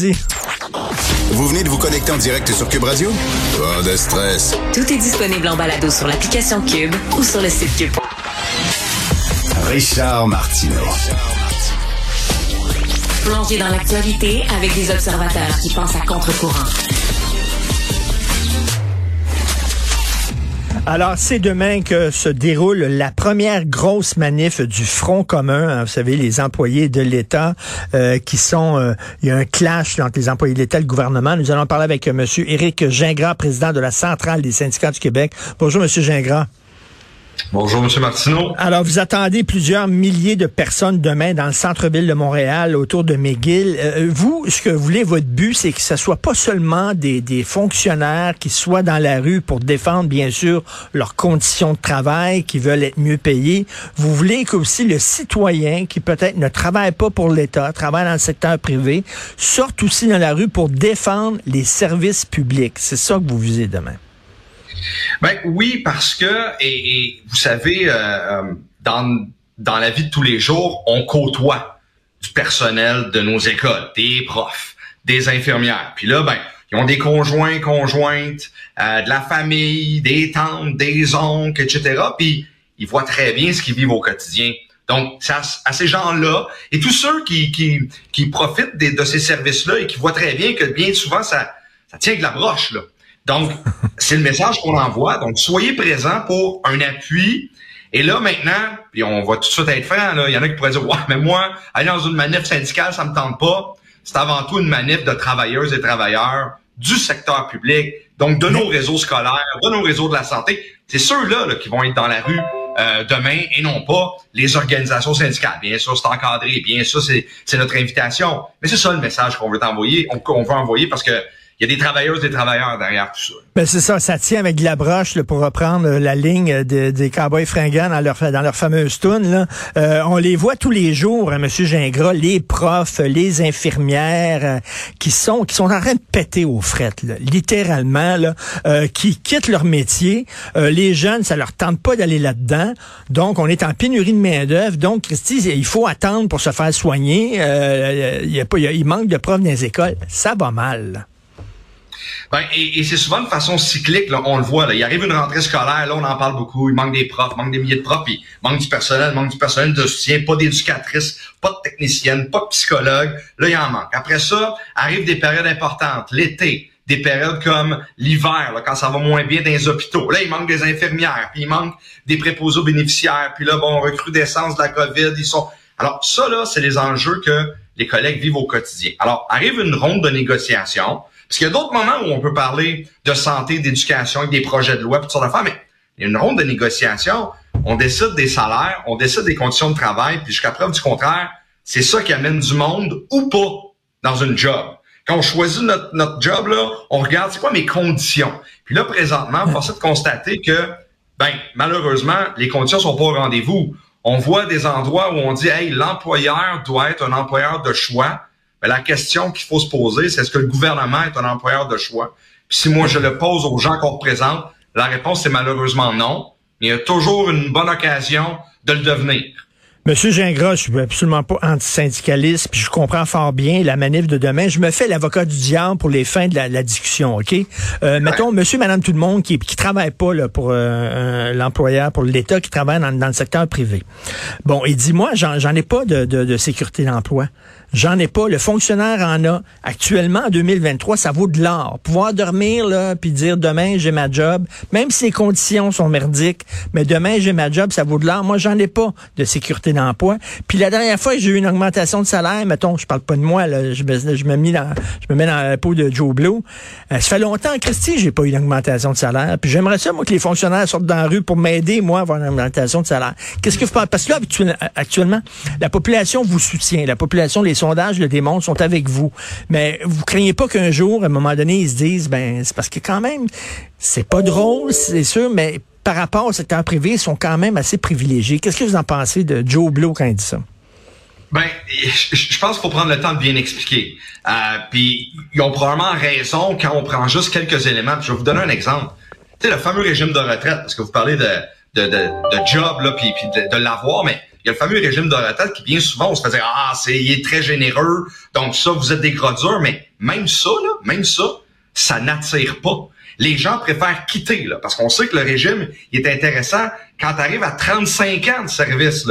Vous venez de vous connecter en direct sur Cube Radio? Pas de stress. Tout est disponible en balado sur l'application Cube ou sur le site Cube. Richard Martineau. Plongé dans l'actualité avec des observateurs qui pensent à contre-courant. Alors, c'est demain que se déroule la première grosse manif du Front commun. Hein, vous savez, les employés de l'État euh, qui sont... euh, il y a un clash entre les employés de l'État et le gouvernement. Nous allons parler avec euh, M. Éric Gingras, président de la Centrale des syndicats du Québec. Bonjour, M. Gingras. Bonjour, M. Martineau. Alors, vous attendez plusieurs milliers de personnes demain dans le centre-ville de Montréal, autour de McGill. Euh, vous, ce que vous voulez, votre but, c'est que ce soit pas seulement des, des fonctionnaires qui soient dans la rue pour défendre, bien sûr, leurs conditions de travail, qui veulent être mieux payés. Vous voulez que aussi le citoyen, qui peut-être ne travaille pas pour l'État, travaille dans le secteur privé, sorte aussi dans la rue pour défendre les services publics. C'est ça que vous visez demain. Ben oui, parce que et, et vous savez, euh, euh, dans dans la vie de tous les jours, on côtoie du personnel de nos écoles, des profs, des infirmières. Puis là, ben ils ont des conjoints, conjointes, euh, de la famille, des tantes, des oncles, etc. Puis ils voient très bien ce qu'ils vivent au quotidien. Donc, c'est à, ces gens-là et tous ceux qui, qui, qui profitent de ces services-là et qui voient très bien que bien souvent, ça, ça tient que la broche. Là. Donc, c'est le message qu'on envoie. Donc, soyez présents pour un appui. Et là, maintenant, puis on va tout de suite être franc, il y en a qui pourraient dire, ouais, mais moi, aller dans une manif syndicale, ça me tente pas. C'est avant tout une manif de travailleuses et travailleurs du secteur public, donc de nos réseaux scolaires, de nos réseaux de la santé. C'est ceux-là là, qui vont être dans la rue euh, demain et non pas les organisations syndicales. Bien sûr, c'est encadré, bien sûr, c'est notre invitation. Mais c'est ça le message qu'on veut envoyer, on, veut envoyer parce que il y a des travailleuses et des travailleurs derrière tout ça. Ben c'est ça, ça tient avec de la broche là, pour reprendre euh, la ligne de- des cowboys fringants dans leur dans leur fameuse tune. Là. Euh, on les voit tous les jours, hein, Monsieur Gingras, les profs, les infirmières euh, qui sont qui sont en train de péter aux frettes, là, littéralement, là, euh, qui quittent leur métier. Euh, les jeunes, ça leur tente pas d'aller là-dedans. Donc, on est en pénurie de main d'œuvre. Donc, Christy, il faut attendre pour se faire soigner. Euh, il, y a pas, il manque de profs dans les écoles. Ça va mal. Ben, et, et c'est souvent de façon cyclique, là, on le voit. Là. Il arrive une rentrée scolaire, là, on en parle beaucoup. Il manque des profs, manque des milliers de profs, il manque du personnel, manque du personnel de soutien, pas d'éducatrice, pas de technicienne, pas de psychologue. Là, il en manque. Après ça, arrivent des périodes importantes, l'été, des périodes comme l'hiver, quand ça va moins bien dans les hôpitaux. Là, il manque des infirmières, puis il manque des préposés aux bénéficiaires, puis là, bon, recrudescence de la COVID, ils sont... Alors, ça, là, c'est les enjeux que les collègues vivent au quotidien. Alors, arrive une ronde de négociation, parce qu'il y a d'autres moments où on peut parler de santé, d'éducation, avec des projets de loi, puis toutes sortes d'affaires, mais il y a une ronde de négociation, on décide des salaires, on décide des conditions de travail, puis jusqu'à preuve du contraire, c'est ça qui amène du monde ou pas dans une job. Quand on choisit notre, notre job, là, on regarde c'est quoi mes conditions. Puis là, présentement, force est de constater que, ben, malheureusement, les conditions sont pas au rendez-vous. On voit des endroits où on dit, hey, l'employeur doit être un employeur de choix. Mais la question qu'il faut se poser, c'est est-ce que le gouvernement est un employeur de choix? Puis si moi je le pose aux gens qu'on représente, la réponse c'est malheureusement non. Il y a toujours une bonne occasion de le devenir. Monsieur Gingras, je suis absolument pas antisyndicaliste, puis je comprends fort bien la manif de demain. Je me fais l'avocat du diable pour les fins de la, la discussion, OK? Euh, Mettons, monsieur, madame, tout le monde qui qui travaille pas là, pour euh, l'employeur, pour l'État, qui travaille dans, dans le secteur privé. Bon, il dit, moi, j'en j'en ai pas de, de, de sécurité d'emploi. J'en ai pas. Le fonctionnaire en a. Actuellement, en 2023, ça vaut de l'or. Pouvoir dormir, là, puis dire demain, j'ai ma job, même si les conditions sont merdiques, mais demain, j'ai ma job, ça vaut de l'or. Moi, j'en ai pas de sécurité d'emploi. Puis la dernière fois, j'ai eu une augmentation de salaire, mettons, je parle pas de moi, là, je me, dans, je me mets dans la peau de Joe Blow. Euh, ça fait longtemps, Christy, j'ai pas eu d'augmentation de salaire. Puis j'aimerais ça, moi, que les fonctionnaires sortent dans la rue pour m'aider, moi, à avoir une augmentation de salaire. Qu'est-ce que vous pensez? Parce que là, actuel- actuellement, la population vous soutient. La population, les sondages le démontrent, sont avec vous. Mais vous craignez pas qu'un jour, à un moment donné, ils se disent, ben, c'est parce que quand même, c'est pas drôle, c'est sûr, mais par rapport au secteur privé, ils sont quand même assez privilégiés. Qu'est-ce que vous en pensez de Joe Blow quand il dit ça? Ben, je, pense qu'il faut prendre le temps de bien expliquer. Euh, puis ils ont probablement raison quand on prend juste quelques éléments. Je vais vous donner un exemple. Tu sais, le fameux régime de retraite, parce que vous parlez de, de, de, job, là, puis, de, de l'avoir, mais Il y a le fameux régime de retraite qui, bien souvent, on se fait dire, ah, c'est, il est très généreux, donc ça, vous êtes des gros mais même ça, là, même ça, ça n'attire pas. Les gens préfèrent quitter, là, parce qu'on sait que le régime, est intéressant quand tu arrives à 35 ans de service.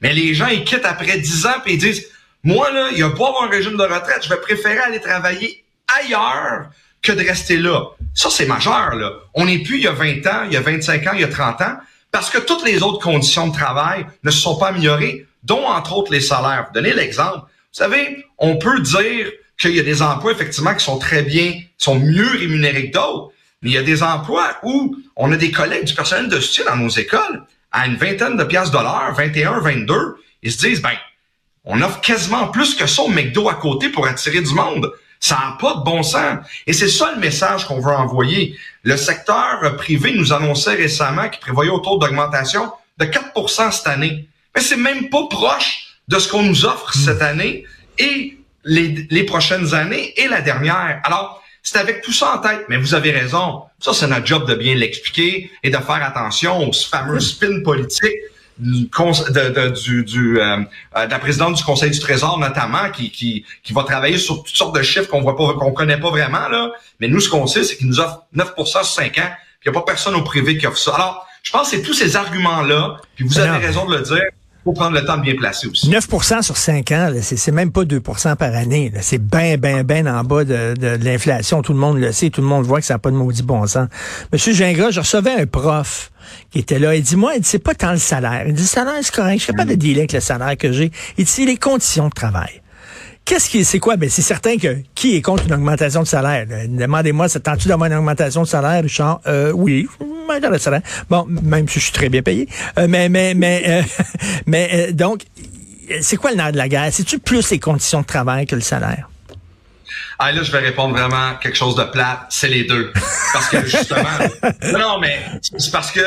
Mais les gens, ils quittent après 10 ans, puis ils disent, moi, là, il n'y a pas un régime de retraite, je vais préférer aller travailler ailleurs que de rester là. Ça, c'est majeur, là. On n'est plus il y a 20 ans, il y a 25 ans, il y a 30 ans, parce que toutes les autres conditions de travail ne se sont pas améliorées, dont entre autres les salaires. Vous donnez l'exemple. Vous savez, on peut dire qu'il y a des emplois, effectivement, qui sont très bien, sont mieux rémunérés que d'autres, il y a des emplois où on a des collègues du personnel de soutien dans nos écoles à une vingtaine de piastres de l'heure, 21, 22, ils se disent, ben, on offre quasiment plus que ça au McDo à côté pour attirer du monde. Ça n'a pas de bon sens. Et c'est ça le message qu'on veut envoyer. Le secteur privé nous annonçait récemment qu'il prévoyait autour d'augmentation de 4% cette année. Mais c'est même pas proche de ce qu'on nous offre cette hmm. année et les, les prochaines années et la dernière. Alors, c'est avec tout ça en tête. Mais vous avez raison. Ça, c'est notre job de bien l'expliquer et de faire attention aux fameux spins politiques du, de, du, du euh, euh, de la présidente du Conseil du Trésor notamment, qui, qui, qui va travailler sur toutes sortes de chiffres qu'on voit pas, qu'on connaît pas vraiment là. Mais nous, ce qu'on sait, c'est qu'il nous offre 9% sur 5 ans. Il n'y a pas personne au privé qui offre ça. Alors, je pense que c'est tous ces arguments-là, puis vous avez raison de le dire, faut prendre le temps de bien placer aussi. 9% sur 5 ans, c'est même pas 2% par année. C'est bien, bien, bien en bas de, l'inflation. Tout le monde le sait, tout le monde voit que ça n'a pas de maudit bon sens. Monsieur Gingras, je recevais un prof qui était là. Il dit, moi, il dit, c'est pas tant le salaire. Il dit, le salaire, c'est correct. Je suis capable de dealer avec le salaire que j'ai. Il dit, c'est les conditions de travail. Qu'est-ce qui, c'est quoi? Ben, c'est certain que qui est contre une augmentation de salaire? Demandez-moi, ça tente-tu d'avoir une augmentation de salaire, Richard? Euh, oui, le salaire. Bon, même si je suis très bien payé. Euh, mais, mais, mais, euh, mais, euh, donc, c'est quoi le nerf de la guerre? C'est-tu plus les conditions de travail que le salaire? Ah, là, je vais répondre vraiment quelque chose de plat. C'est les deux. Parce que, justement, non, mais c'est parce que,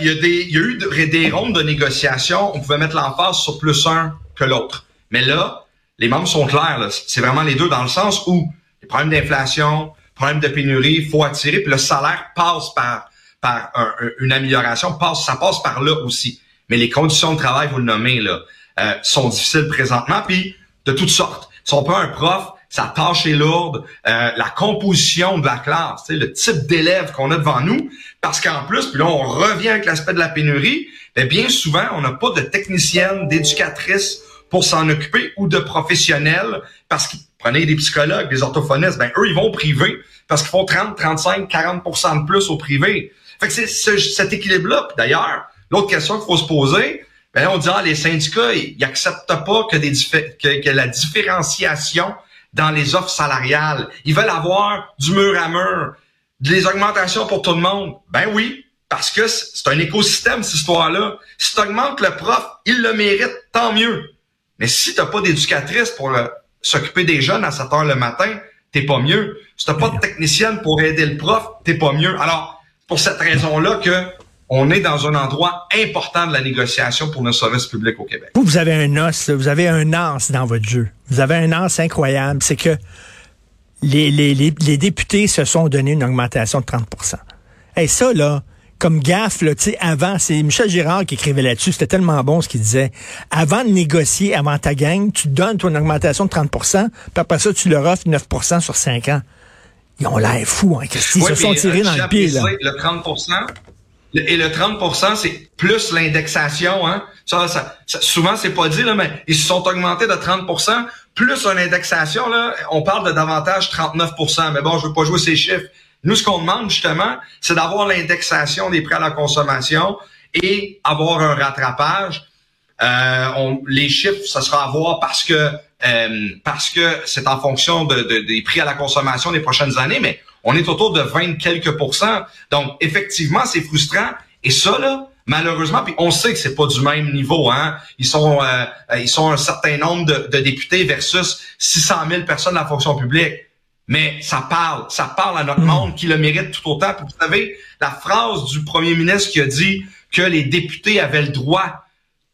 il y a des, y a eu des rondes de négociation. On pouvait mettre l'emphase sur plus un que l'autre. Mais là, les membres sont clairs. C'est vraiment les deux dans le sens où les problèmes d'inflation, problèmes de pénurie, faut attirer, puis le salaire passe par par une amélioration, passe, ça passe par là aussi. Mais les conditions de travail, vous le nommez là, euh, sont difficiles présentement, puis de toutes sortes. Si on prend un prof, sa tâche est lourde, euh, la composition de la classe, le type d'élèves qu'on a devant nous, parce qu'en plus, puis là on revient avec l'aspect de la pénurie, bien, bien souvent on n'a pas de technicienne, d'éducatrice pour s'en occuper ou de professionnels parce qu'ils prenaient des psychologues, des orthophonistes, ben eux, ils vont au privé parce qu'ils font 30, 35, 40% de plus au privé. Fait que c'est cet équilibre-là. D'ailleurs, l'autre question qu'il faut se poser, ben on dit, ah, les syndicats, ils n'acceptent pas que, des que, que la différenciation dans les offres salariales. Ils veulent avoir du mur à mur, des augmentations pour tout le monde. Ben oui, parce que c'est un écosystème, cette histoire-là. Si tu augmentes le prof, il le mérite, tant mieux. Mais si t'as pas d'éducatrice pour s'occuper des jeunes à 7 heures le matin, t'es pas mieux. Si t'as pas de technicienne pour aider le prof, t'es pas mieux. Alors, pour cette raison-là que on est dans un endroit important de la négociation pour nos services publics au Québec. Vous, vous avez un os, vous avez un as dans votre jeu. Vous avez un as incroyable. C'est que les, députés se sont donné une augmentation de 30% Et ça, là, comme gaffe, là, tu sais, avant, c'est Michel Girard qui écrivait là-dessus, c'était tellement bon ce qu'il disait. Avant de négocier, avant ta gang, tu donnes ton augmentation de 30% puis après ça, tu leur offres 9% sur 5 ans. Ils ont l'air fous, hein, Ils se sont tirés dans le pied, là. Le 30% et le 30% c'est plus l'indexation, hein. Ça, ça, souvent, c'est pas dit, là, mais ils se sont augmentés de 30% plus une indexation, là, on parle de davantage 39% Mais bon, je veux pas jouer ces chiffres. Nous, ce qu'on demande justement, c'est d'avoir l'indexation des prêts à la consommation et avoir un rattrapage. Euh, les chiffres, ça sera à voir parce que euh, parce que c'est en fonction de, des prix à la consommation des prochaines années, mais on est autour de 20 quelques pourcents. Donc, effectivement, c'est frustrant. Et ça, là, malheureusement, puis on sait que c'est pas du même niveau. Hein? Ils sont euh, ils sont un certain nombre de, de députés versus 600 000 personnes de la fonction publique mais ça parle, ça parle à notre hmm. monde qui le mérite tout autant. vous savez, la phrase du premier ministre qui a dit que les députés avaient le droit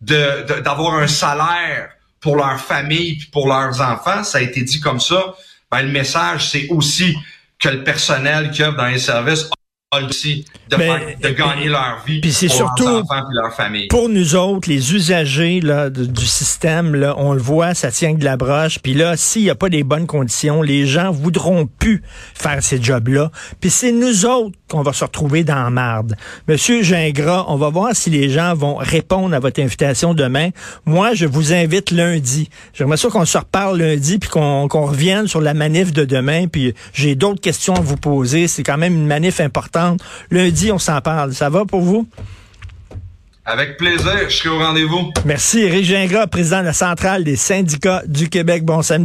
de, d'avoir un salaire pour leur famille puis pour leurs enfants, ça a été dit comme ça. Ben, le message, c'est aussi que le personnel qui œuvre dans les services aussi de, faire- de gagner leur vie puis c'est surtout leurs enfants et leur famille. Pour nous autres, les usagers là, de- du système, là, on le voit, ça tient de la broche. Puis là, s'il n'y a pas des bonnes conditions, les gens voudront plus faire ces jobs-là. Puis c'est nous autres qu'on va se retrouver dans marde. Monsieur Gingras, on va voir si les gens vont répondre à votre invitation demain. Moi, je vous invite lundi. J'aimerais ça qu'on se reparle lundi puis qu'on qu'on revienne sur la manif de demain. Puis j'ai d'autres questions à vous poser. C'est quand même une manif importante. Lundi, on s'en parle. Ça va pour vous? Avec plaisir, je serai au rendez-vous. Merci. Éric Gingras, président de la Centrale des syndicats du Québec. Bon samedi.